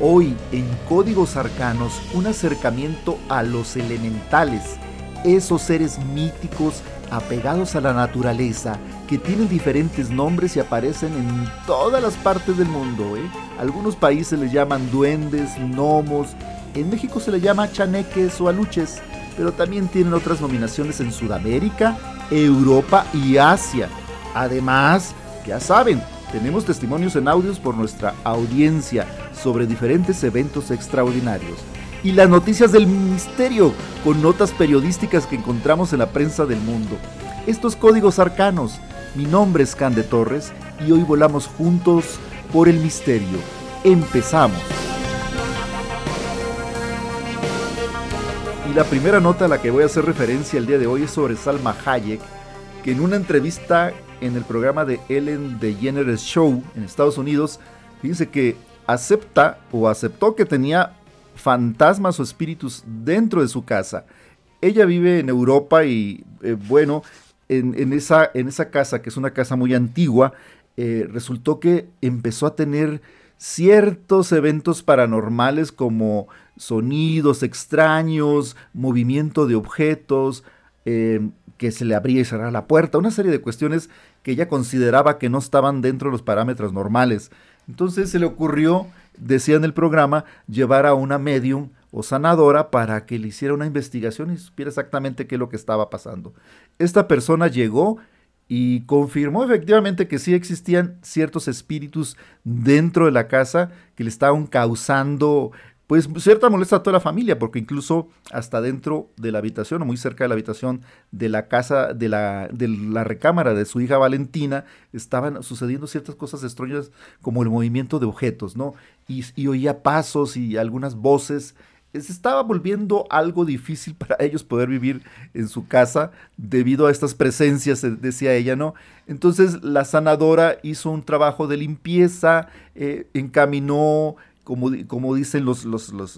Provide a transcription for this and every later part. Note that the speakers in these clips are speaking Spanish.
Hoy en Códigos Arcanos un acercamiento a los elementales, esos seres míticos apegados a la naturaleza que tienen diferentes nombres y aparecen en todas las partes del mundo. ¿eh? Algunos países les llaman duendes, gnomos, en México se les llama chaneques o aluches, pero también tienen otras nominaciones en Sudamérica, Europa y Asia. Además, ya saben, tenemos testimonios en audios por nuestra audiencia sobre diferentes eventos extraordinarios. Y las noticias del misterio con notas periodísticas que encontramos en la prensa del mundo. Estos códigos arcanos. Mi nombre es Can de Torres y hoy volamos juntos por el misterio. Empezamos. Y la primera nota a la que voy a hacer referencia el día de hoy es sobre Salma Hayek, que en una entrevista en el programa de Ellen DeGeneres Show en Estados Unidos, fíjense que acepta o aceptó que tenía fantasmas o espíritus dentro de su casa. Ella vive en Europa y eh, bueno, en, esa, en esa casa, que es una casa muy antigua, eh, resultó que empezó a tener ciertos eventos paranormales como sonidos extraños, movimiento de objetos, eh, que se le abría y cerraba la puerta, una serie de cuestiones que ella consideraba que no estaban dentro de los parámetros normales. Entonces se le ocurrió, decía en el programa, llevar a una medium o sanadora para que le hiciera una investigación y supiera exactamente qué es lo que estaba pasando. Esta persona llegó y confirmó efectivamente que sí existían ciertos espíritus dentro de la casa que le estaban causando pues cierta molestia a toda la familia, porque incluso hasta dentro de la habitación o muy cerca de la habitación de la casa, de la, de la recámara de su hija Valentina, estaban sucediendo ciertas cosas extrañas como el movimiento de objetos, ¿no? Y, y oía pasos y algunas voces. Se estaba volviendo algo difícil para ellos poder vivir en su casa debido a estas presencias, decía ella, ¿no? Entonces la sanadora hizo un trabajo de limpieza, eh, encaminó como, dicen los,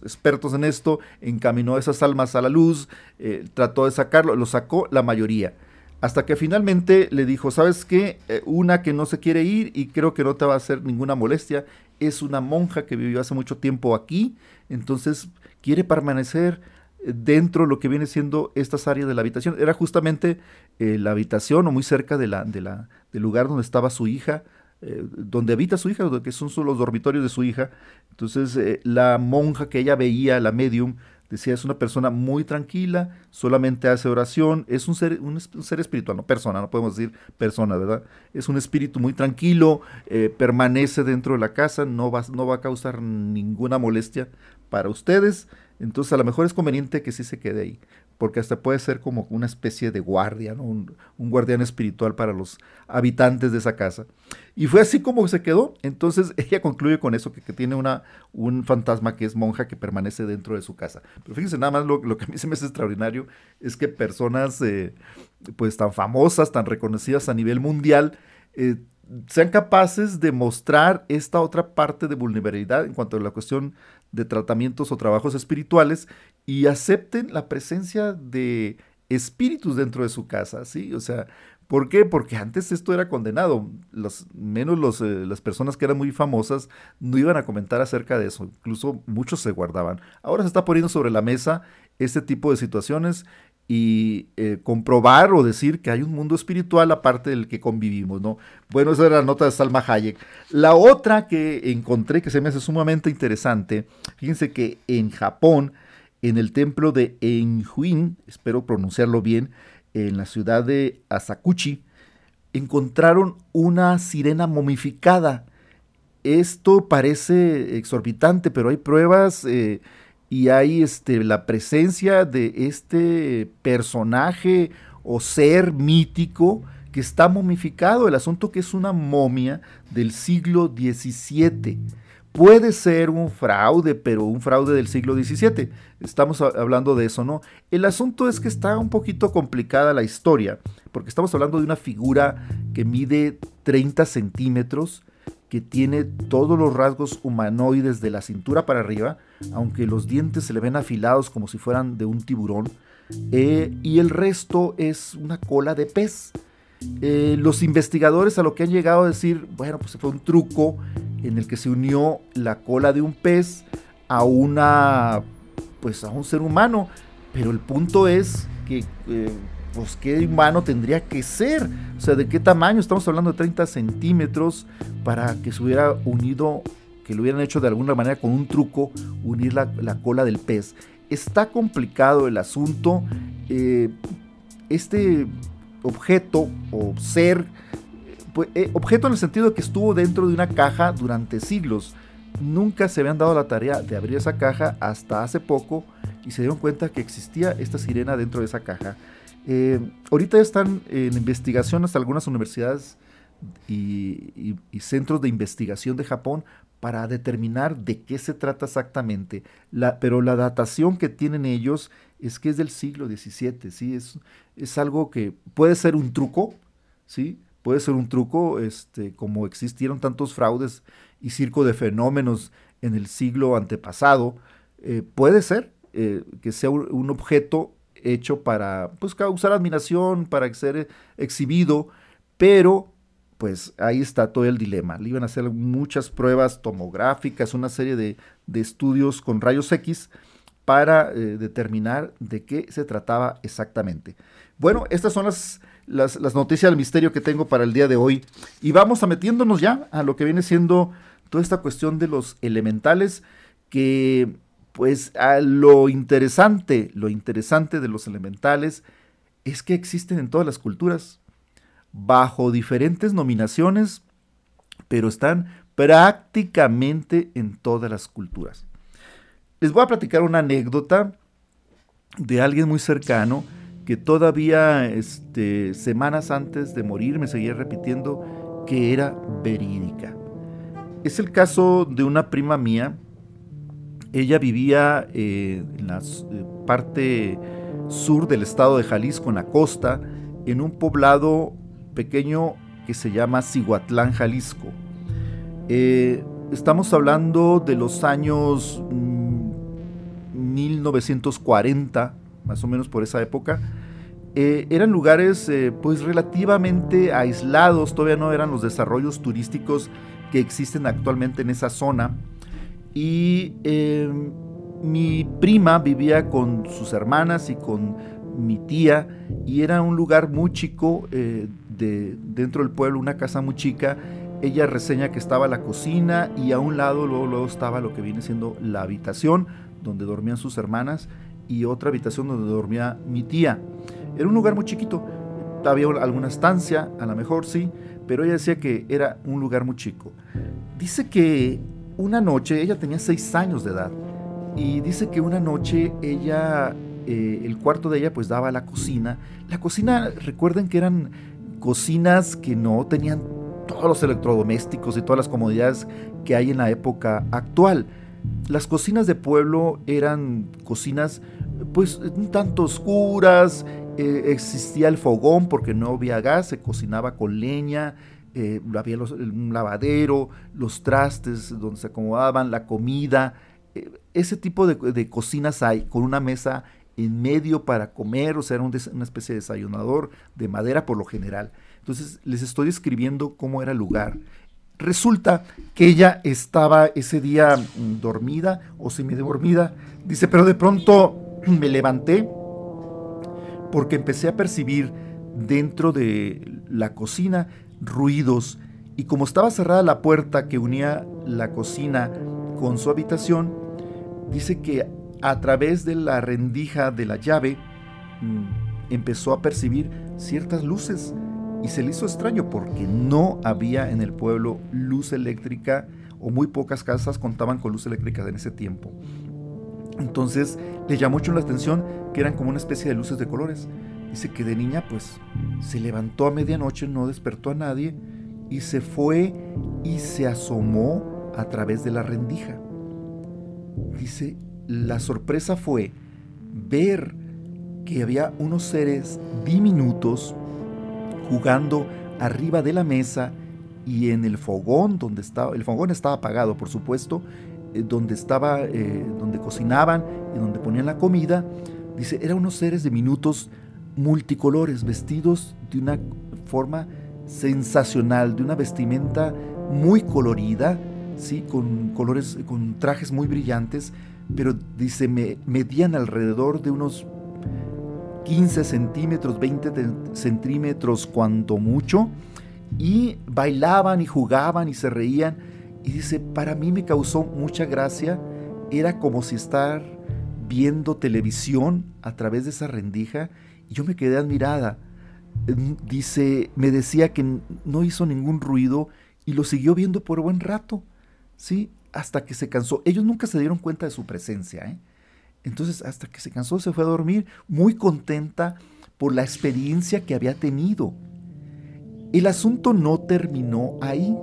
expertos en esto, encaminó esas almas a la luz, eh, trató de sacarlo, lo sacó la mayoría. Hasta que finalmente le dijo, ¿sabes qué? Eh, una que no se quiere ir y creo que no te va a hacer ninguna molestia, es una monja que vivió hace mucho tiempo aquí, entonces quiere permanecer eh, dentro de lo que viene siendo estas áreas de la habitación. Era justamente la habitación o muy cerca de del lugar donde estaba su hija, eh, donde habita su hija, que son los dormitorios de su hija. Entonces, eh, la monja que ella veía, la medium, decía, es una persona muy tranquila, solamente hace oración, es un ser, un, ser espiritual, no persona, no podemos decir persona, ¿verdad? Es un espíritu muy tranquilo, eh, permanece dentro de la casa, no va, no va a causar ninguna molestia para ustedes, entonces a lo mejor es conveniente que sí se quede ahí porque hasta puede ser como una especie de guardia, un, guardián espiritual para los habitantes de esa casa. Y fue así como se quedó. Entonces ella concluye con eso, que, tiene una, un fantasma que es monja que permanece dentro de su casa. Pero fíjense, nada más lo, que a mí se me hace extraordinario es que personas eh, pues tan famosas, tan reconocidas a nivel mundial, eh, sean capaces de mostrar esta otra parte de vulnerabilidad en cuanto a la cuestión de tratamientos o trabajos espirituales y acepten la presencia de espíritus dentro de su casa, ¿sí? O sea, ¿por qué? Porque antes esto era condenado, los, menos eh, las personas que eran muy famosas no iban a comentar acerca de eso, incluso muchos se guardaban. Ahora se está poniendo sobre la mesa este tipo de situaciones y eh, comprobar o decir que hay un mundo espiritual aparte del que convivimos, ¿no? Bueno, esa era la nota de Salma Hayek. La otra que encontré que se me hace sumamente interesante, fíjense que en Japón, en el templo de Enjuin, espero pronunciarlo bien, en la ciudad de Asakuchi, encontraron una sirena momificada. Esto parece exorbitante, pero hay pruebas eh, y hay este, la presencia de este personaje o ser mítico que está momificado. El asunto que es una momia del siglo XVII. Puede ser un fraude, pero un fraude del siglo XVII. Estamos hablando de eso, ¿no? El asunto es que está un poquito complicada la historia, porque estamos hablando de una figura que mide 30 centímetros, que tiene todos los rasgos humanoides de la cintura para arriba, aunque los dientes se le ven afilados como si fueran de un tiburón, eh, y el resto es una cola de pez. Eh, los investigadores a lo que han llegado a decir, bueno, pues fue un truco en el que se unió la cola de un pez a una, pues a un ser humano, pero el punto es que eh, pues qué humano tendría que ser, o sea, de qué tamaño, estamos hablando de 30 centímetros para que se hubiera unido, que lo hubieran hecho de alguna manera con un truco, unir la, cola del pez. Está complicado el asunto, eh, este objeto o ser, eh, objeto en el sentido de que estuvo dentro de una caja durante siglos, nunca se habían dado la tarea de abrir esa caja hasta hace poco y se dieron cuenta que existía esta sirena dentro de esa caja. Eh, ahorita están en investigación hasta algunas universidades y, centros de investigación de Japón para determinar de qué se trata exactamente. pero la datación que tienen ellos es que es del siglo XVII, ¿sí? Es, es algo que puede ser un truco, ¿sí? Puede ser un truco, este, como existieron tantos fraudes y circo de fenómenos en el siglo antepasado. Eh, puede ser eh, que sea un objeto hecho para pues, causar admiración, para ser exhibido, pero pues ahí está todo el dilema. Le iban a hacer muchas pruebas tomográficas, una serie de, estudios con rayos X para eh, determinar de qué se trataba exactamente. Bueno, estas son las, las, las, noticias del misterio que tengo para el día de hoy. Y vamos a metiéndonos ya a lo que viene siendo toda esta cuestión de los elementales que pues lo interesante, lo interesante de los elementales es que existen en todas las culturas, bajo diferentes nominaciones, pero están prácticamente en todas las culturas. Les voy a platicar una anécdota de alguien muy cercano que todavía este, semanas antes de morir me seguía repitiendo que era verídica. Es el caso de una prima mía ella vivía eh, en la eh, parte sur del estado de Jalisco, en la costa, en un poblado pequeño que se llama Cihuatlán, Jalisco. Eh, estamos hablando de los años 1940, mm, más o menos por esa época. eran lugares pues relativamente aislados, todavía no eran los desarrollos turísticos que existen actualmente en esa zona y em, mi prima vivía con sus hermanas y con mi tía y era un lugar muy chico eh, de, dentro del pueblo, una casa muy chica. Ella reseña que estaba la cocina y a un lado luego, luego estaba lo que viene siendo la habitación donde dormían sus hermanas y otra habitación donde dormía mi tía. Era un lugar muy chiquito. Había alguna estancia, a lo mejor sí, pero ella decía que era un lugar muy chico. Dice que una noche, ella tenía seis años de edad, y dice que una noche ella, eh, el cuarto de ella pues daba a la cocina. La cocina, recuerden que eran cocinas que no tenían todos los electrodomésticos y todas las comodidades que hay en la época actual. Las cocinas de pueblo eran cocinas pues un tanto oscuras, eh, existía el fogón porque no había gas, se cocinaba con leña, eh, había un lavadero, los trastes donde se acomodaban, la comida, eh, ese tipo de, cocinas hay, con una mesa en medio para comer, o sea, era una especie de desayunador de madera por lo general. Entonces les estoy describiendo cómo era el lugar. Resulta que ella estaba ese día mm, dormida o semi-dormida. Dice, pero de pronto me levanté porque empecé a percibir dentro de la cocina ruidos y como estaba cerrada la puerta que unía la cocina con su habitación, dice que a través de la rendija de la llave mm, empezó a percibir ciertas luces y se le hizo extraño porque no había en el pueblo luz eléctrica o muy pocas casas contaban con luz eléctrica en ese tiempo. Entonces le llamó mucho la atención que eran como una especie de luces de colores. Dice que de niña pues se levantó a medianoche, no despertó a nadie y se fue y se asomó a través de la rendija. Dice, la sorpresa fue ver que había unos seres diminutos jugando arriba de la mesa y en el fogón donde estaba, el fogón estaba apagado, por supuesto, eh, donde estaba, eh, donde cocinaban y donde ponían la comida, dice, eran unos seres de minutos multicolores, vestidos de una forma sensacional, de una vestimenta muy colorida, sí, con colores, con trajes muy brillantes, pero dice, me medían alrededor de unos 15 centímetros, 20 centímetros cuanto mucho, y bailaban y jugaban y se reían. Y dice, para mí me causó mucha gracia, era como si estar viendo televisión a través de esa rendija, y yo me quedé admirada. Dice, me decía que no hizo ningún ruido y lo siguió viendo por buen rato, ¿sí? Hasta que se cansó. Ellos nunca se dieron cuenta de su presencia, ¿eh? Entonces, hasta que se cansó, se fue a dormir, muy contenta por la experiencia que había tenido. El asunto no terminó ahí.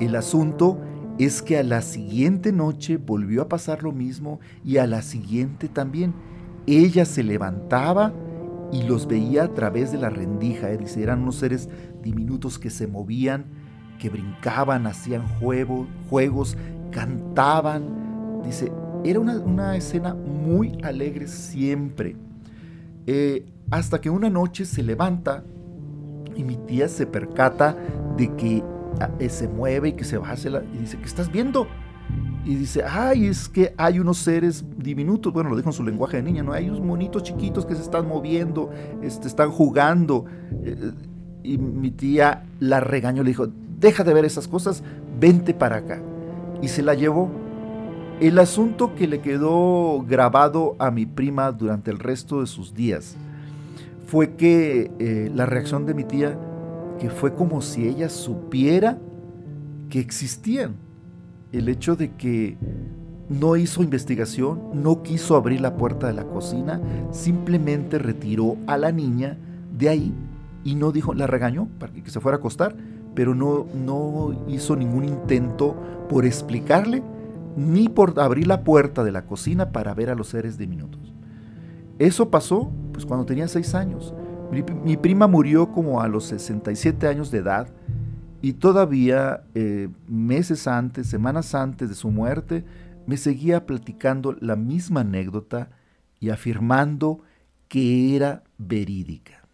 El asunto es que a la siguiente noche volvió a pasar lo mismo y a la siguiente también. Ella se levantaba y los veía a través de la rendija. ¿eh? Dice, eran unos seres diminutos que se movían, que brincaban, hacían juegos, cantaban. Dice, era una, escena muy alegre siempre. Eh, hasta que una noche se levanta y mi tía se percata de que ah, eh, se mueve y que se baja y dice, ¿qué estás viendo? Y dice, ay, es que hay unos seres diminutos, bueno, lo dijo en su lenguaje de niña, ¿no? Hay unos monitos chiquitos que se están moviendo, este, están jugando. Eh, y mi tía la regañó, le dijo, deja de ver esas cosas, vente para acá. Y se la llevó el asunto que le quedó grabado a mi prima durante el resto de sus días fue que eh, la reacción de mi tía, que fue como si ella supiera que existían. El hecho de que no hizo investigación, no quiso abrir la puerta de la cocina, simplemente retiró a la niña de ahí y no dijo, la regañó para que se fuera a acostar, pero no, no hizo ningún intento por explicarle ni por abrir la puerta de la cocina para ver a los seres diminutos. Eso pasó pues, cuando tenía seis años. Mi, prima murió como a los 67 años de edad y todavía eh, meses antes, semanas antes de su muerte, me seguía platicando la misma anécdota y afirmando que era verídica.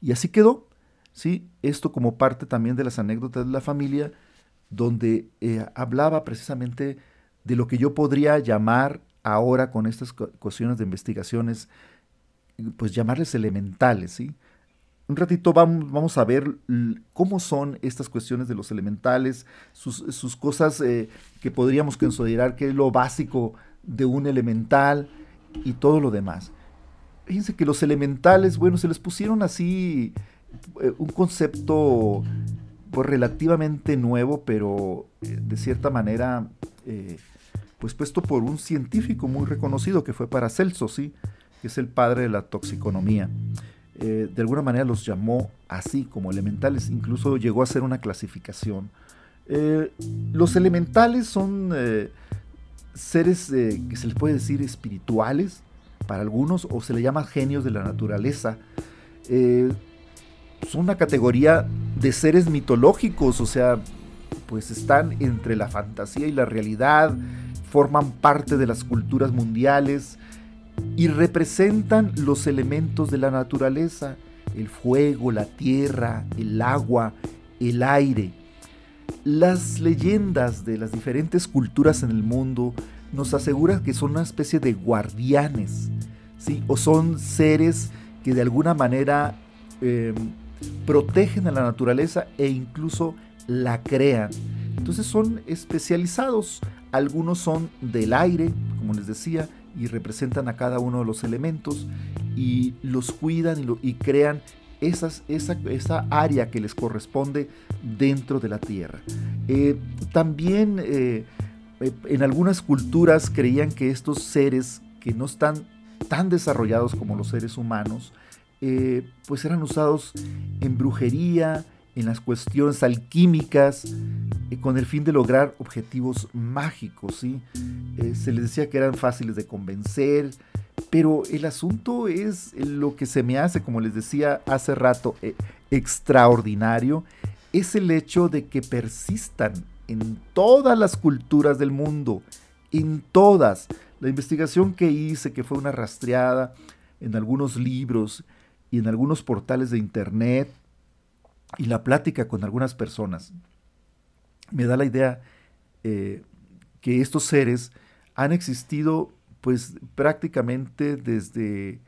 Y así quedó, ¿sí? Esto como parte también de las anécdotas de la familia, donde eh, hablaba precisamente de lo que yo podría llamar ahora con estas cuestiones de investigaciones, pues llamarles elementales, ¿sí? Un ratito vamos, vamos a ver cómo son estas cuestiones de los elementales, sus, cosas eh, que podríamos considerar que es lo básico de un elemental y todo lo demás. Fíjense que los elementales, bueno, se les pusieron así eh, un concepto relativamente nuevo, pero eh, de cierta manera eh, pues puesto por un científico muy reconocido que fue Paracelso, ¿sí? que es el padre de la toxiconomía. Eh, de alguna manera los llamó así como elementales, incluso llegó a ser una clasificación. los elementales son seres que se les puede decir espirituales para algunos o se le llama genios de la naturaleza son una categoría de seres mitológicos, o sea, pues están entre la fantasía y la realidad, forman parte de las culturas mundiales y representan los elementos de la naturaleza, el fuego, la tierra, el agua, el aire. Las leyendas de las diferentes culturas en el mundo nos aseguran que son una especie de guardianes, ¿sí? o son seres que de alguna manera em, protegen a la naturaleza e incluso la crean. Entonces son especializados. Algunos son del aire, como les decía, y representan a cada uno de los elementos y los cuidan y, crean esa, esa, área que les corresponde dentro de la tierra. Eh, también eh, eh, en algunas culturas creían que estos seres que no están tan desarrollados como los seres humanos, eh, pues eran usados en brujería, en las cuestiones alquímicas, eh, con el fin de lograr objetivos mágicos. ¿sí? Eh, se les decía que eran fáciles de convencer, pero el asunto es lo que se me hace, como les decía hace rato, extraordinario, es el hecho de que persistan en todas las culturas del mundo, en todas. La investigación que hice, que fue una rastreada en algunos libros y en algunos portales de internet, y la plática con algunas personas, me da la idea eh, que estos seres han existido pues prácticamente desde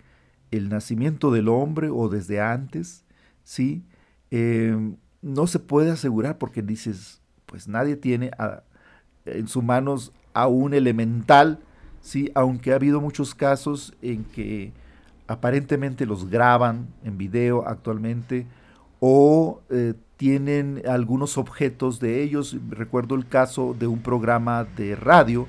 el nacimiento del hombre o desde antes, ¿sí? Eh, no se puede asegurar porque dices, pues nadie tiene en sus manos a un elemental, ¿sí? Aunque ha habido muchos casos en que aparentemente los graban en video actualmente o eh, tienen algunos objetos de ellos. Recuerdo el caso de un programa de radio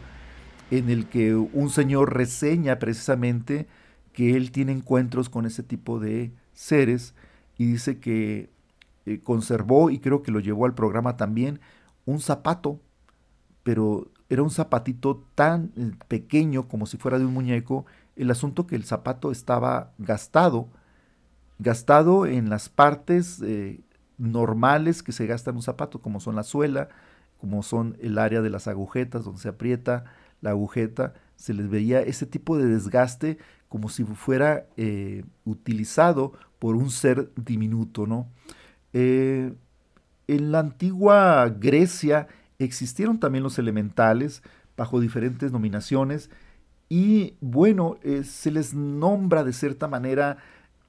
en el que un señor reseña precisamente que él tiene encuentros con ese tipo de seres y dice que eh, conservó y creo que lo llevó al programa también un zapato, pero era un zapatito tan eh, pequeño como si fuera de un muñeco, el asunto que el zapato estaba gastado, gastado en las partes eh, normales que se gastan un zapato, como son la suela, como son el área de las agujetas, donde se aprieta la agujeta, se les veía ese tipo de desgaste como si fuera eh, utilizado por un ser diminuto, ¿no? Eh, en la antigua Grecia existieron también los elementales bajo diferentes nominaciones y bueno, eh, se les nombra de cierta manera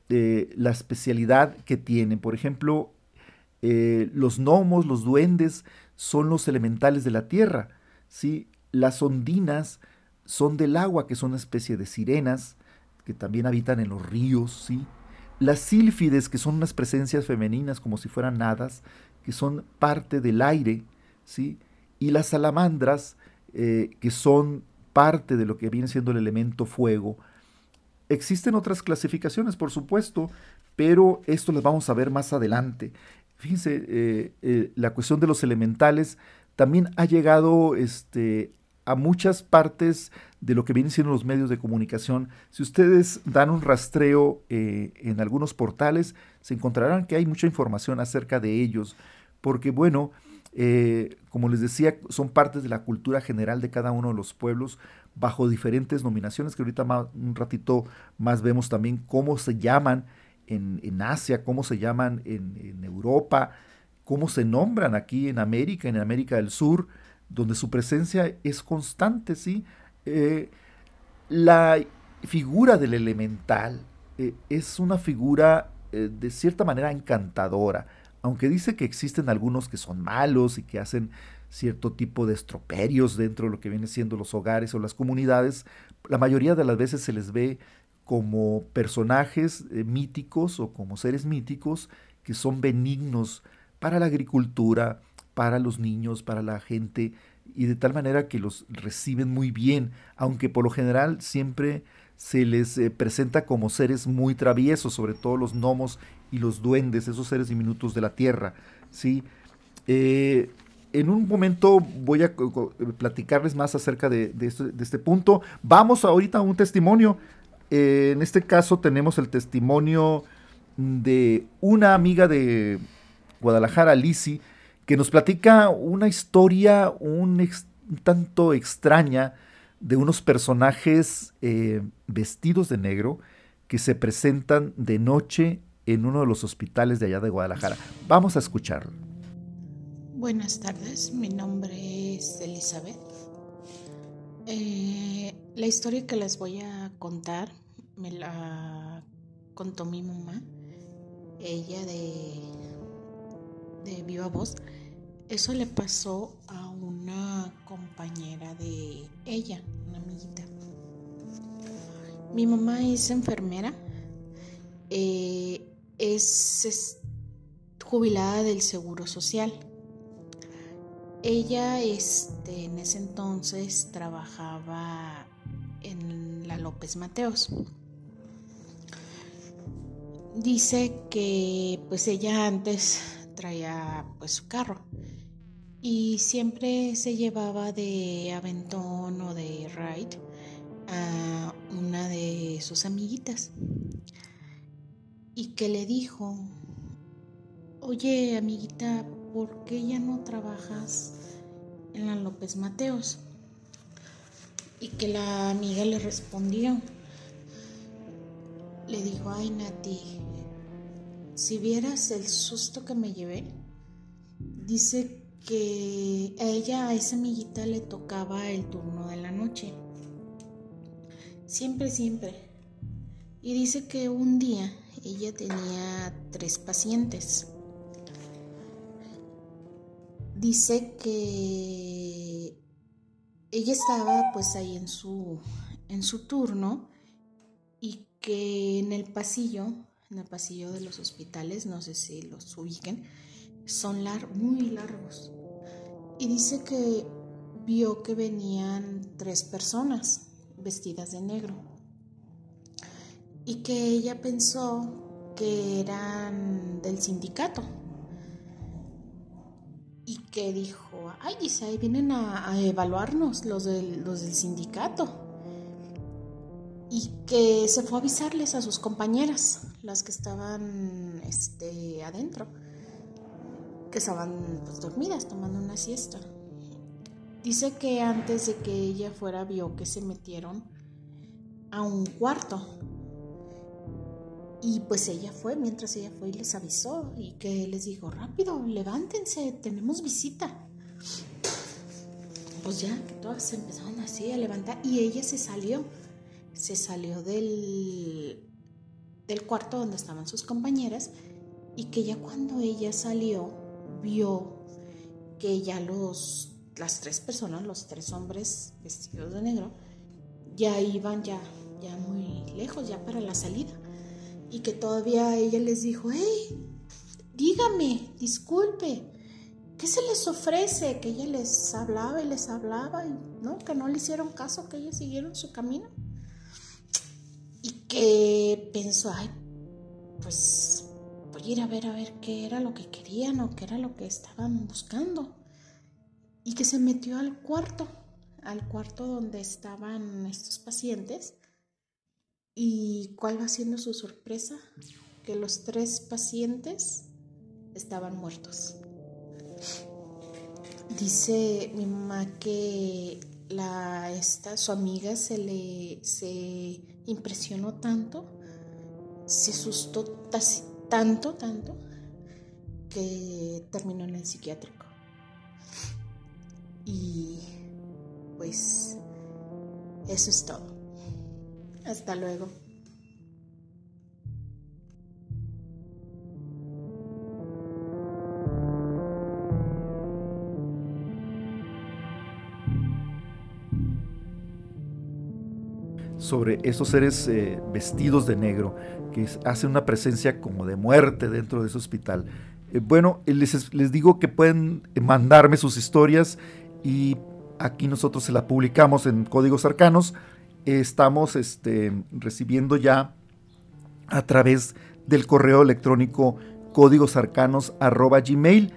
la especialidad que tienen. Por ejemplo, eh, los gnomos, los duendes, son los elementales de la tierra. ¿sí? Las ondinas son del agua, que son una especie de sirenas, que también habitan en los ríos. ¿sí? Las sílfides, que son unas presencias femeninas como si fueran hadas, que son parte del aire. ¿sí? Y las salamandras, eh, que son parte de lo que viene siendo el elemento fuego. Existen otras clasificaciones, por supuesto, pero esto lo vamos a ver más adelante. Fíjense, eh, eh, la cuestión de los elementales también ha llegado este, a muchas partes de lo que vienen siendo los medios de comunicación. Si ustedes dan un rastreo eh, en algunos portales, se encontrarán que hay mucha información acerca de ellos, porque bueno, como les decía, son partes de la cultura general de cada uno de los pueblos bajo diferentes nominaciones, que ahorita un ratito más vemos también cómo se llaman en, Asia, cómo se llaman en, Europa, cómo se nombran aquí en América, en América del Sur, donde su presencia es constante, ¿sí? Eh, la figura del elemental eh, es una figura eh, de cierta manera encantadora, aunque dice que existen algunos que son malos y que hacen cierto tipo de estroperios dentro de lo que vienen siendo los hogares o las comunidades, la mayoría de las veces se les ve como personajes eh, míticos o como seres míticos que son benignos para la agricultura, para los niños, para la gente, y de tal manera que los reciben muy bien, aunque por lo general siempre se les eh, presenta como seres muy traviesos, sobre todo los gnomos y los duendes, esos seres diminutos de la tierra. ¿sí? Eh, en un momento voy a platicarles más acerca de, este, de este punto. Vamos ahorita a un testimonio en este caso tenemos el testimonio de una amiga de Guadalajara, Lisi, que nos platica una historia un, tanto extraña de unos personajes eh, vestidos de negro que se presentan de noche en uno de los hospitales de allá de Guadalajara. Vamos a escucharlo. Buenas tardes, mi nombre es Elizabeth. Eh, la historia que les voy a contar me la contó mi mamá, ella de, de viva voz. Eso le pasó a una compañera de ella, una amiguita. Mi mamá es enfermera, eh, es, jubilada del Seguro Social. Ella este, en ese entonces trabajaba en la López Mateos dice que pues ella antes traía pues su carro y siempre se llevaba de aventón o de ride a una de sus amiguitas y que le dijo oye amiguita, ¿por qué ya no trabajas en la López Mateos? Y que la amiga le respondió, le dijo, ay Nati, si vieras el susto que me llevé, dice que a ella, a esa amiguita le tocaba el turno de la noche. Siempre, siempre. Y dice que un día ella tenía tres pacientes. Dice que ella estaba pues ahí en su, en su turno y que en el pasillo, en el pasillo de los hospitales, no sé si los ubiquen, son muy largos. Y dice que vio que venían tres personas vestidas de negro y que ella pensó que eran del sindicato. Y que dijo, ay, dice, ahí vienen a, evaluarnos los del, los del sindicato y que se fue a avisarles a sus compañeras, las que estaban este, adentro, que estaban pues, dormidas tomando una siesta. Dice que antes de que ella fuera vio que se metieron a un cuarto y pues ella fue, mientras ella fue y les avisó y que les dijo, rápido, levántense, tenemos visita. Pues ya que todas se empezaron así a levantar y ella se salió, se salió del, del cuarto donde estaban sus compañeras y que ya cuando ella salió vio que ya los, las tres personas, los tres hombres vestidos de negro, ya iban ya, ya muy lejos, ya para la salida y que todavía ella les dijo, hey, dígame, disculpe, ¿qué se les ofrece? Que ella les hablaba y les hablaba y no, que no le hicieron caso, que ellos siguieron su camino. Y que pensó, ay, pues voy a ir a ver a ver qué era lo que querían o qué era lo que estaban buscando. Y que se metió al cuarto, al cuarto donde estaban estos pacientes ¿Y cuál va siendo su sorpresa? Que los tres pacientes estaban muertos. Dice mi mamá que la, esta, su amiga se le se impresionó tanto, se asustó tanto, tanto, que terminó en el psiquiátrico. Y pues eso es todo. Hasta luego. sobre esos seres eh, vestidos de negro que hacen una presencia como de muerte dentro de ese hospital. Eh, bueno, les, les, digo que pueden mandarme sus historias y aquí nosotros se la publicamos en Códigos Arcanos estamos este, recibiendo ya a través del correo electrónico códigosarcanos.gmail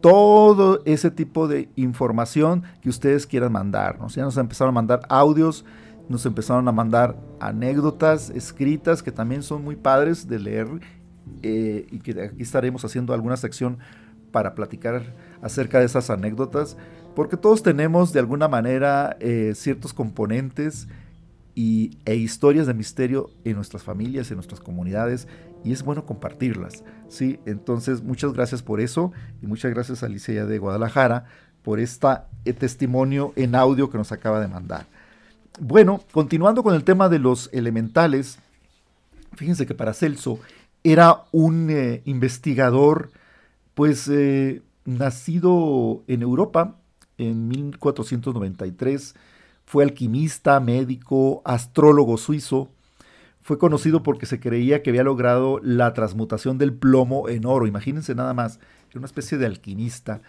todo ese tipo de información que ustedes quieran mandarnos. Ya nos empezaron a mandar audios, nos empezaron a mandar anécdotas escritas que también son muy padres de leer eh, y que aquí estaremos haciendo alguna sección para platicar acerca de esas anécdotas, porque todos tenemos de alguna manera eh, ciertos componentes y, e historias de misterio en nuestras familias, en nuestras comunidades, y es bueno compartirlas. ¿sí? Entonces, muchas gracias por eso, y muchas gracias a Alicia de Guadalajara por este testimonio en audio que nos acaba de mandar. Bueno, continuando con el tema de los elementales, fíjense que para Celso era un eh, investigador, pues eh, nacido en Europa en 1493, fue alquimista, médico, astrólogo suizo. Fue conocido porque se creía que había logrado la transmutación del plomo en oro. Imagínense nada más, era una especie de alquimista.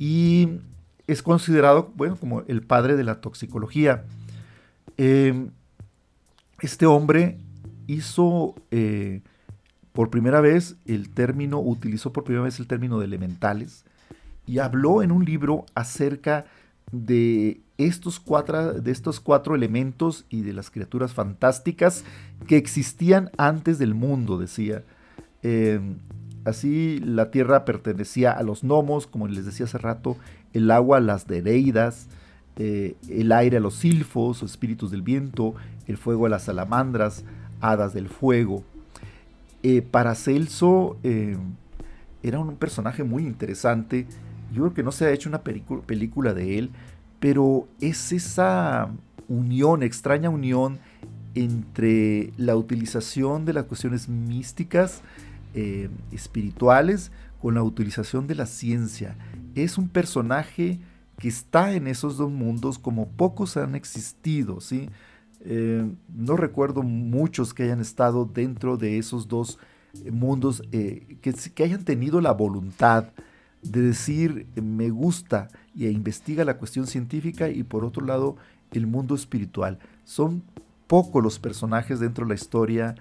Y es considerado, bueno, como el padre de la toxicología. Em, este hombre hizo eh, por primera vez el término, utilizó por primera vez el término de elementales y habló en un libro acerca de estos, cuatro, de estos cuatro elementos y de las criaturas fantásticas que existían antes del mundo, decía. Em, así la tierra pertenecía a los gnomos, como les decía hace rato, el agua a las dereidas, eh, el aire a los silfos, espíritus del viento, el fuego a las salamandras, hadas del fuego. Eh, Paracelso eh, era un personaje muy interesante. Yo creo que no se ha hecho una película de él, pero es esa unión, extraña unión entre la utilización de las cuestiones místicas, eh, espirituales, con la utilización de la ciencia. Es un personaje que está en esos dos mundos como pocos han existido, ¿sí? Eh, no recuerdo muchos que hayan estado dentro de esos dos mundos, eh, que, que, hayan tenido la voluntad de decir me gusta y investiga la cuestión científica y por otro lado el mundo espiritual. Son pocos los personajes dentro de la historia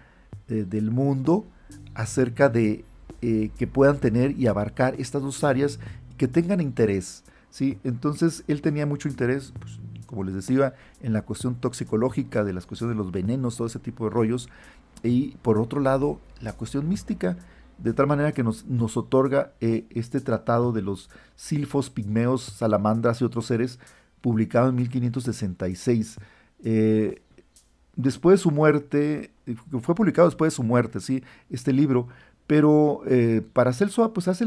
eh, del mundo acerca de que puedan tener y abarcar estas dos áreas que tengan interés. ¿sí? Entonces él tenía mucho interés, pues, como les decía, en la cuestión toxicológica, de las cuestiones de los venenos, todo ese tipo de rollos, y por otro lado, la cuestión mística, de tal manera que nos, nos otorga eh, este tratado de los silfos, pigmeos, salamandras y otros seres, publicado en 1566. Eh, después de su muerte, fue publicado después de su muerte, ¿sí? Este libro, pero eh, para Celso pues hace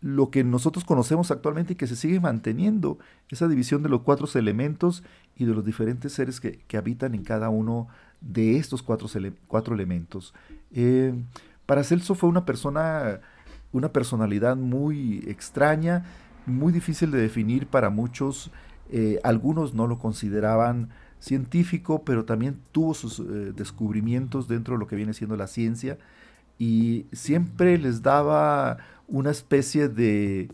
lo que nosotros conocemos actualmente y que se sigue manteniendo, esa división de los cuatro elementos y de los diferentes seres que, habitan en cada uno de estos cuatro, cuatro elementos. Eh, para Celso fue una persona, una personalidad muy extraña, muy difícil de definir para muchos. Eh, algunos no lo consideraban científico, pero también tuvo sus eh, descubrimientos dentro de lo que viene siendo la ciencia y siempre les daba una especie de eh,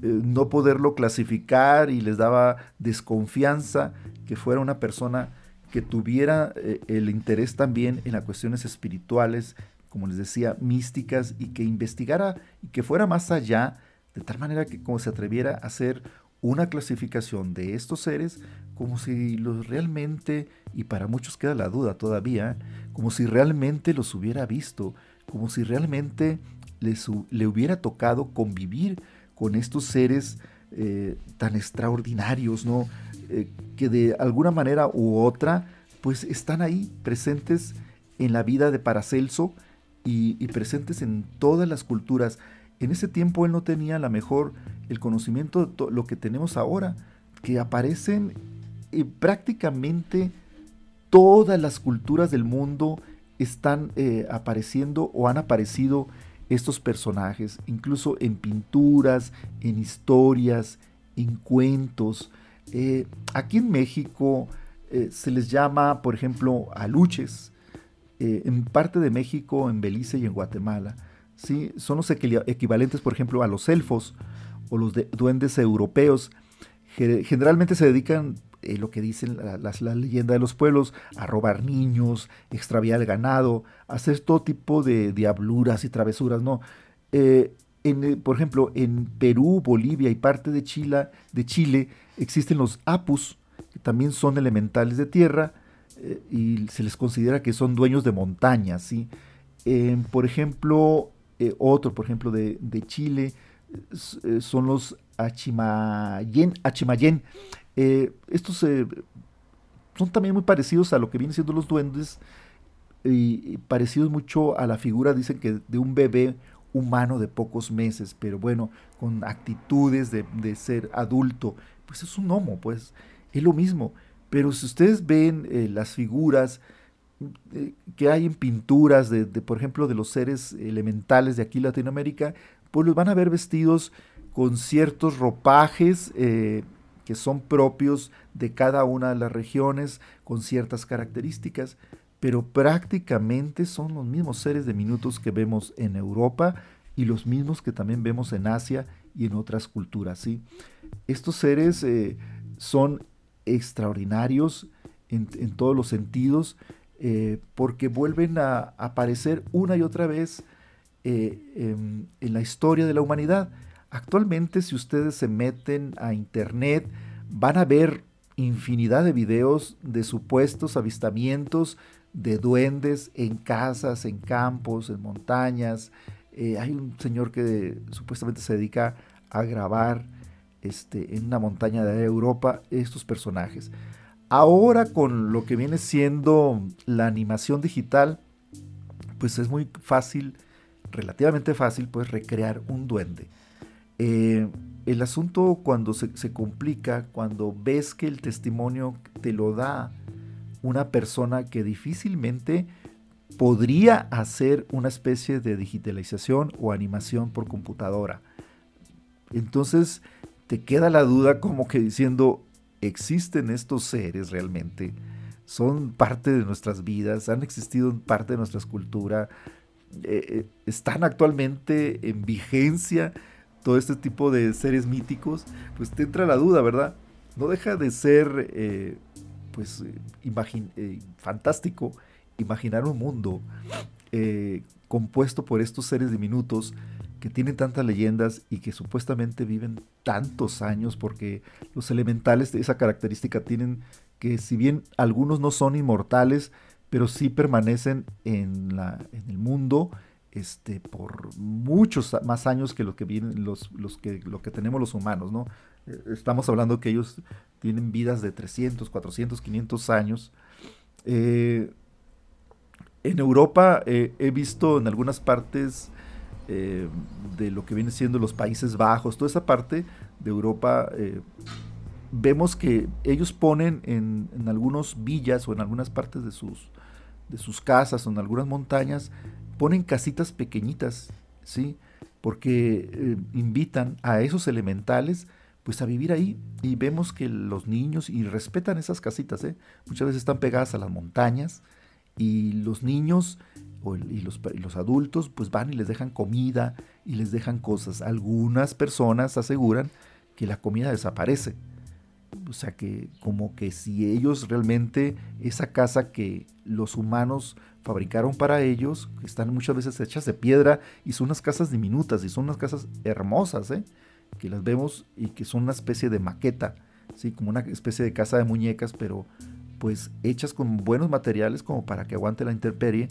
no poderlo clasificar y les daba desconfianza que fuera una persona que tuviera el interés también en las cuestiones espirituales, como les decía, místicas, y que investigara y que fuera más allá, de tal manera que como se atreviera a hacer una clasificación de estos seres como si los realmente, y para muchos queda la duda todavía, como si realmente los hubiera visto, como si realmente le hubiera tocado convivir con estos seres eh, tan extraordinarios, ¿no? Eh, que de alguna manera u otra, pues están ahí presentes en la vida de Paracelso y, presentes en todas las culturas. En ese tiempo él no tenía la mejor el conocimiento de lo que tenemos ahora, que aparecen eh, prácticamente todas las culturas del mundo están apareciendo o han aparecido estos personajes, incluso en pinturas, en historias, en cuentos. Eh, aquí en México eh, se les llama, por ejemplo, aluches. Eh, en parte de México, en Belice y en Guatemala. ¿sí? Son los equivalentes, por ejemplo, a los elfos o los duendes europeos. Generalmente se dedican eh, lo que dicen las la, leyenda de los pueblos, a robar niños, extraviar ganado, hacer todo tipo de diabluras y travesuras, ¿no? Eh, en, por ejemplo, en Perú, Bolivia y parte de Chile, de Chile existen los apus, que también son elementales de tierra y se les considera que son dueños de montañas, ¿sí? por ejemplo, otro, por ejemplo, de, de Chile, son los Achimayen, Achimayen eh, estos eh, son también muy parecidos a lo que vienen siendo los duendes y, parecidos mucho a la figura, dicen que de un bebé humano de pocos meses, pero bueno, con actitudes de, ser adulto, pues es un homo, pues es lo mismo. Pero si ustedes ven eh, las figuras que hay en pinturas de, por ejemplo, de los seres elementales de aquí Latinoamérica, pues los van a ver vestidos con ciertos ropajes que son propios de cada una de las regiones con ciertas características, pero prácticamente son los mismos seres de minutos que vemos en Europa y los mismos que también vemos en Asia y en otras culturas. ¿sí? Estos seres eh, son extraordinarios en, todos los sentidos eh, porque vuelven a aparecer una y otra vez eh, en la historia de la humanidad. Actualmente si ustedes se meten a internet van a ver infinidad de videos de supuestos avistamientos de duendes en casas, en campos, en montañas, Eh, hay un señor que supuestamente se dedica a grabar este, en una montaña de Europa estos personajes. Ahora con lo que viene siendo la animación digital, pues es muy fácil, relativamente fácil, pues recrear un duende. Eh, el asunto cuando se, se, complica, cuando ves que el testimonio te lo da una persona que difícilmente podría hacer una especie de digitalización o animación por computadora. Entonces te queda la duda como que diciendo, ¿existen estos seres realmente? ¿Son parte de nuestras vidas? ¿Han existido en parte de nuestra cultura? Eh, eh, ¿Están actualmente en vigencia todo este tipo de seres míticos? Pues te entra la duda, ¿verdad? No deja de ser eh, pues fantástico imaginar un mundo compuesto por estos seres diminutos que tienen tantas leyendas y que supuestamente viven tantos años porque los elementales de esa característica tienen que si bien algunos no son inmortales, pero sí permanecen en, la, en el mundo este, por muchos más años que lo que vienen los, los que lo que tenemos los humanos, ¿no? Eh, estamos hablando que ellos tienen vidas de 300, 400, 500 años. Eh, en Europa eh, he visto en algunas partes eh, de lo que viene siendo los Países Bajos, toda esa parte de Europa, eh, vemos que ellos ponen en, algunas villas o en algunas partes de sus, de sus casas o en algunas montañas, ponen casitas pequeñitas, ¿sí? Porque invitan a esos elementales pues a vivir ahí y vemos que los niños y respetan esas casitas, ¿eh? muchas veces están pegadas a las montañas, y los niños y, los, los, adultos pues van y les dejan comida y les dejan cosas. Algunas personas aseguran que la comida desaparece. O sea que como que si ellos realmente esa casa que los humanos fabricaron para ellos, que están muchas veces hechas de piedra y son unas casas diminutas y son unas casas hermosas, ¿eh? que las vemos y que son una especie de maqueta, ¿sí? como una especie de casa de muñecas, pero pues hechas con buenos materiales como para que aguante la intemperie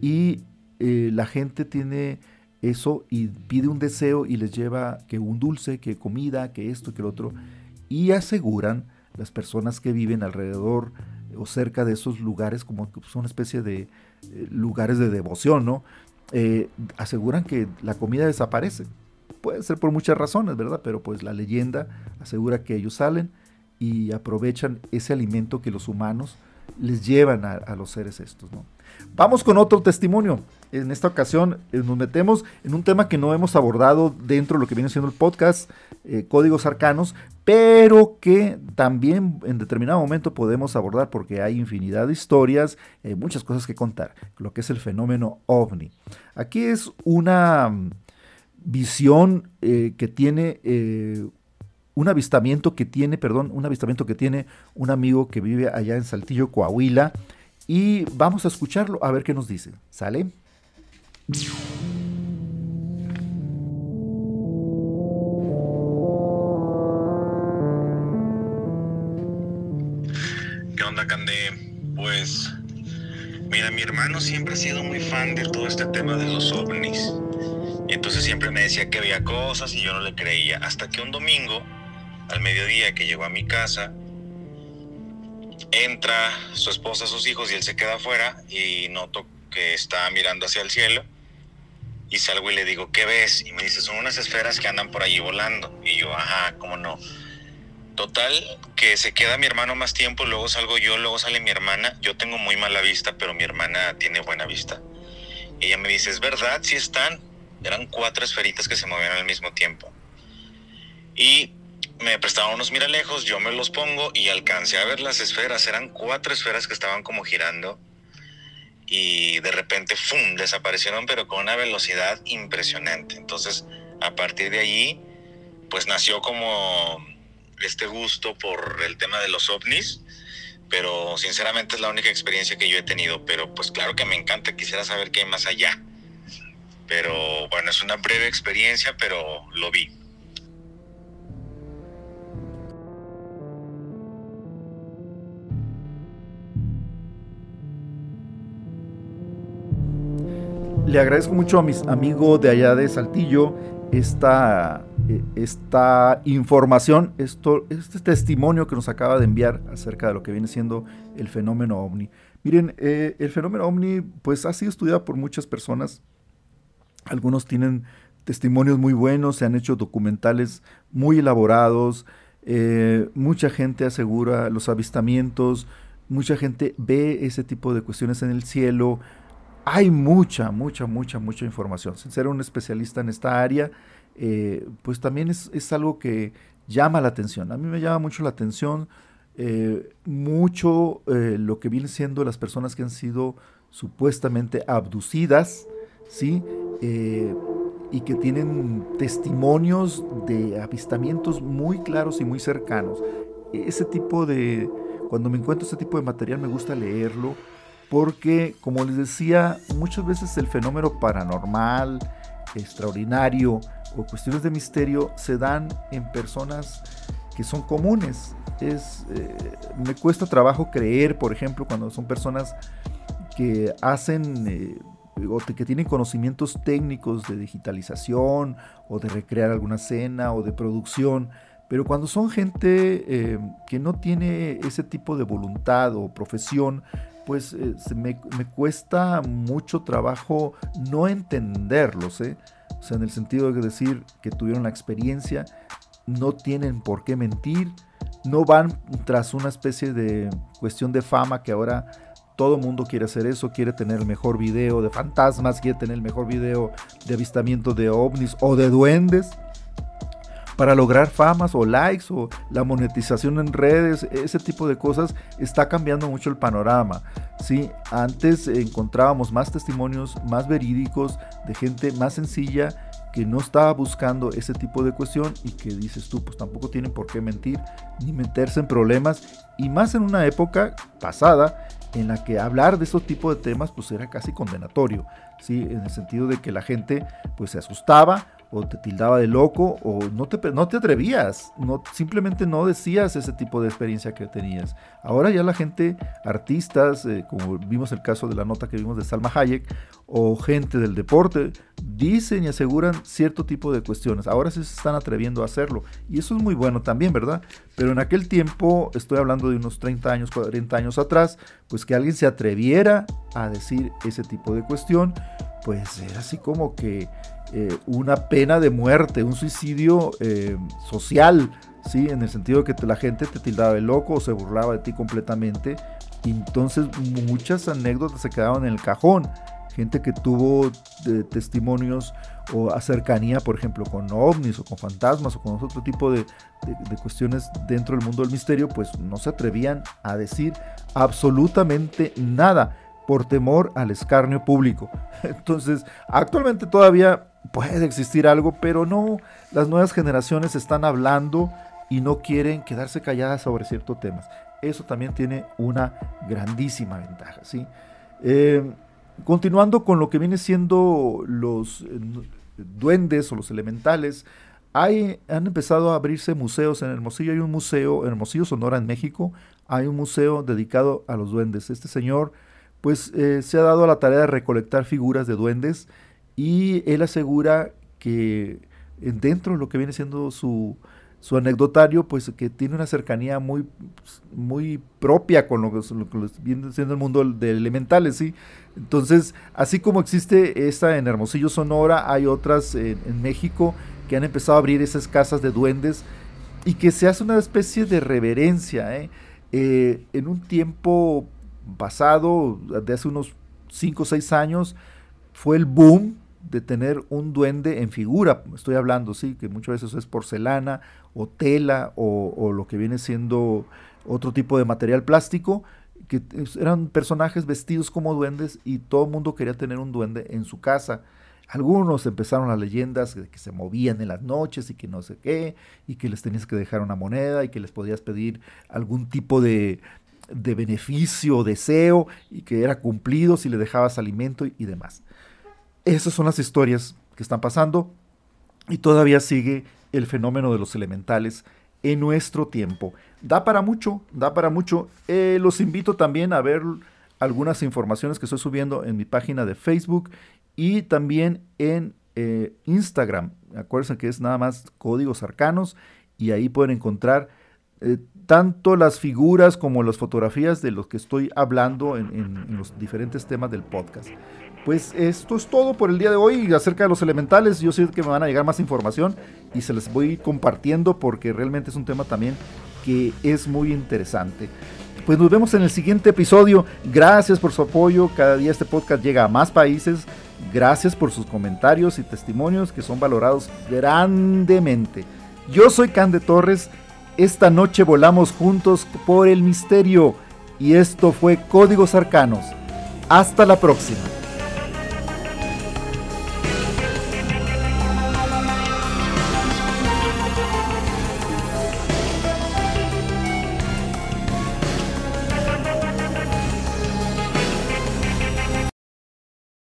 y eh, la gente tiene eso y pide un deseo y les lleva que un dulce, que comida, que esto, que lo otro y aseguran las personas que viven alrededor o cerca de esos lugares como son una especie de eh, lugares de devoción, ¿no? Eh, aseguran que la comida desaparece. Puede ser por muchas razones, ¿verdad? Pero pues la leyenda asegura que ellos salen y aprovechan ese alimento que los humanos les llevan a, los seres estos. ¿no? Vamos con otro testimonio. En esta ocasión eh, nos metemos en un tema que no hemos abordado dentro de lo que viene siendo el podcast, eh, códigos arcanos, pero que también en determinado momento podemos abordar porque hay infinidad de historias, hay muchas cosas que contar, lo que es el fenómeno ovni. Aquí es una mm, visión eh, que tiene un avistamiento que tiene, perdón, un avistamiento que tiene un amigo que vive allá en Saltillo, Coahuila. Y vamos a escucharlo a ver qué nos dice. ¿Sale? ¿Qué onda, Cande? Pues, mira, mi hermano siempre ha sido muy fan de todo este tema de los ovnis. Y entonces siempre me decía que había cosas y yo no le creía. Hasta que un domingo al mediodía que llegó a mi casa, entra su esposa, sus hijos y él se queda afuera y noto que está mirando hacia el cielo y salgo y le digo, ¿qué ves? Y me dice, son unas esferas que andan por allí volando. Y yo, ajá, ¿cómo no? Total, que se queda mi hermano más tiempo, luego salgo yo, luego sale mi hermana. Yo tengo muy mala vista, pero mi hermana tiene buena vista. Ella me dice, ¿es verdad? Sí están. Eran cuatro esferitas que se movían al mismo tiempo. Y me prestaban unos miralejos, yo me los pongo y alcancé a ver las esferas. Eran cuatro esferas que estaban como girando y de repente, ¡fum!, desaparecieron, pero con una velocidad impresionante. Entonces, a partir de allí, pues nació como este gusto por el tema de los ovnis, pero sinceramente es la única experiencia que yo he tenido, pero pues claro que me encanta, quisiera saber qué hay más allá. Pero bueno, es una breve experiencia, pero lo vi. Le agradezco mucho a mis amigos de allá de Saltillo esta, eh, esta información, esto, este testimonio que nos acaba de enviar acerca de lo que viene siendo el fenómeno ovni. Miren, eh, el fenómeno ovni pues ha sido estudiado por muchas personas. Algunos tienen testimonios muy buenos, se han hecho documentales muy elaborados, eh, mucha gente asegura los avistamientos, mucha gente ve ese tipo de cuestiones en el cielo. Hay mucha, mucha, mucha, mucha información. Sin ser un especialista en esta área, eh, pues también es, algo que llama la atención. A mí me llama mucho la atención eh, mucho lo que viene siendo las personas que han sido supuestamente abducidas, ¿sí? y que tienen testimonios de avistamientos muy claros y muy cercanos. Ese tipo de, cuando me encuentro ese tipo de material me gusta leerlo porque, como les decía, muchas veces el fenómeno paranormal, extraordinario o cuestiones de misterio se dan en personas que son comunes. Es, eh, me cuesta trabajo creer, por ejemplo, cuando son personas que hacen eh, o que tienen conocimientos técnicos de digitalización o de recrear alguna escena o de producción, pero cuando son gente eh, que no tiene ese tipo de voluntad o profesión, pues eh, me, cuesta mucho trabajo no entenderlos, ¿eh? En el sentido de decir que tuvieron la experiencia, no tienen por qué mentir, no van tras una especie de cuestión de fama que ahora todo mundo quiere hacer eso, quiere tener el mejor video de fantasmas, quiere tener el mejor video de avistamiento de ovnis o de duendes para lograr famas o likes o la monetización en redes, ese tipo de cosas está cambiando mucho el panorama. ¿sí? Antes encontrábamos más testimonios más verídicos de gente más sencilla que no estaba buscando ese tipo de cuestión y que dices tú, pues tampoco tienen por qué mentir ni meterse en problemas y más en una época pasada en la que hablar de esos tipos de temas pues era casi condenatorio, ¿sí? en el sentido de que la gente pues se asustaba o te tildaba de loco o no te, no te atrevías, no, simplemente no decías ese tipo de experiencia que tenías. Ahora ya la gente, artistas, eh, como vimos el caso de la nota que vimos de Salma Hayek, o gente del deporte, dicen y aseguran cierto tipo de cuestiones. Ahora sí se están atreviendo a hacerlo y eso es muy bueno también, ¿verdad? Pero en aquel tiempo, estoy hablando de unos 30 años, 40 años atrás, pues que alguien se atreviera a decir ese tipo de cuestión, pues era así como que eh, una pena de muerte, un suicidio eh, social, ¿sí? En el sentido de que la gente te tildaba de loco o se burlaba de ti completamente. Y entonces muchas anécdotas se quedaban en el cajón. Gente que tuvo testimonios o cercanía, por ejemplo, con ovnis o con fantasmas o con otro tipo de, de, cuestiones dentro del mundo del misterio, pues no se atrevían a decir absolutamente nada por temor al escarnio público. Entonces, actualmente todavía puede existir algo, pero no, las nuevas generaciones están hablando y no quieren quedarse calladas sobre ciertos temas. Eso también tiene una grandísima ventaja. ¿sí? Eh, continuando con lo que viene siendo los eh, duendes o los elementales, hay, han empezado a abrirse museos. En Hermosillo hay un museo, en Hermosillo, Sonora, en México, hay un museo dedicado a los duendes. Este señor, pues, eh, se ha dado a la tarea de recolectar figuras de duendes y él asegura que dentro de lo que viene siendo su, su anecdotario, pues que tiene una cercanía muy, muy propia con lo que, viene siendo el mundo de elementales, ¿sí? Entonces, así como existe esta en Hermosillo, Sonora, hay otras en, México que han empezado a abrir esas casas de duendes y que se hace una especie de reverencia, ¿eh? Eh, en un tiempo pasado, de hace unos 5 o 6 años, fue el boom de tener un duende en figura, estoy hablando, sí, que muchas veces es porcelana o tela o, lo que viene siendo otro tipo de material plástico, que eran personajes vestidos como duendes y todo el mundo quería tener un duende en su casa. Algunos empezaron las leyendas de que se movían en las noches y que no sé qué, y que les tenías que dejar una moneda y que les podías pedir algún tipo de, de beneficio o deseo y que era cumplido si le dejabas alimento y demás. Esas son las historias que están pasando y todavía sigue el fenómeno de los elementales en nuestro tiempo. Da para mucho, da para mucho. Eh, los invito también a ver algunas informaciones que estoy subiendo en mi página de Facebook y también en eh, Instagram. Acuérdense que es nada más códigos arcanos y ahí pueden encontrar eh, tanto las figuras como las fotografías de los que estoy hablando en, los diferentes temas del podcast. Pues esto es todo por el día de hoy acerca de los elementales. Yo sé que me van a llegar más información y se les voy compartiendo porque realmente es un tema también que es muy interesante. Pues nos vemos en el siguiente episodio. Gracias por su apoyo. Cada día este podcast llega a más países. Gracias por sus comentarios y testimonios que son valorados grandemente. Yo soy Cande Torres esta noche volamos juntos por el misterio y esto fue Códigos Arcanos. Hasta la próxima.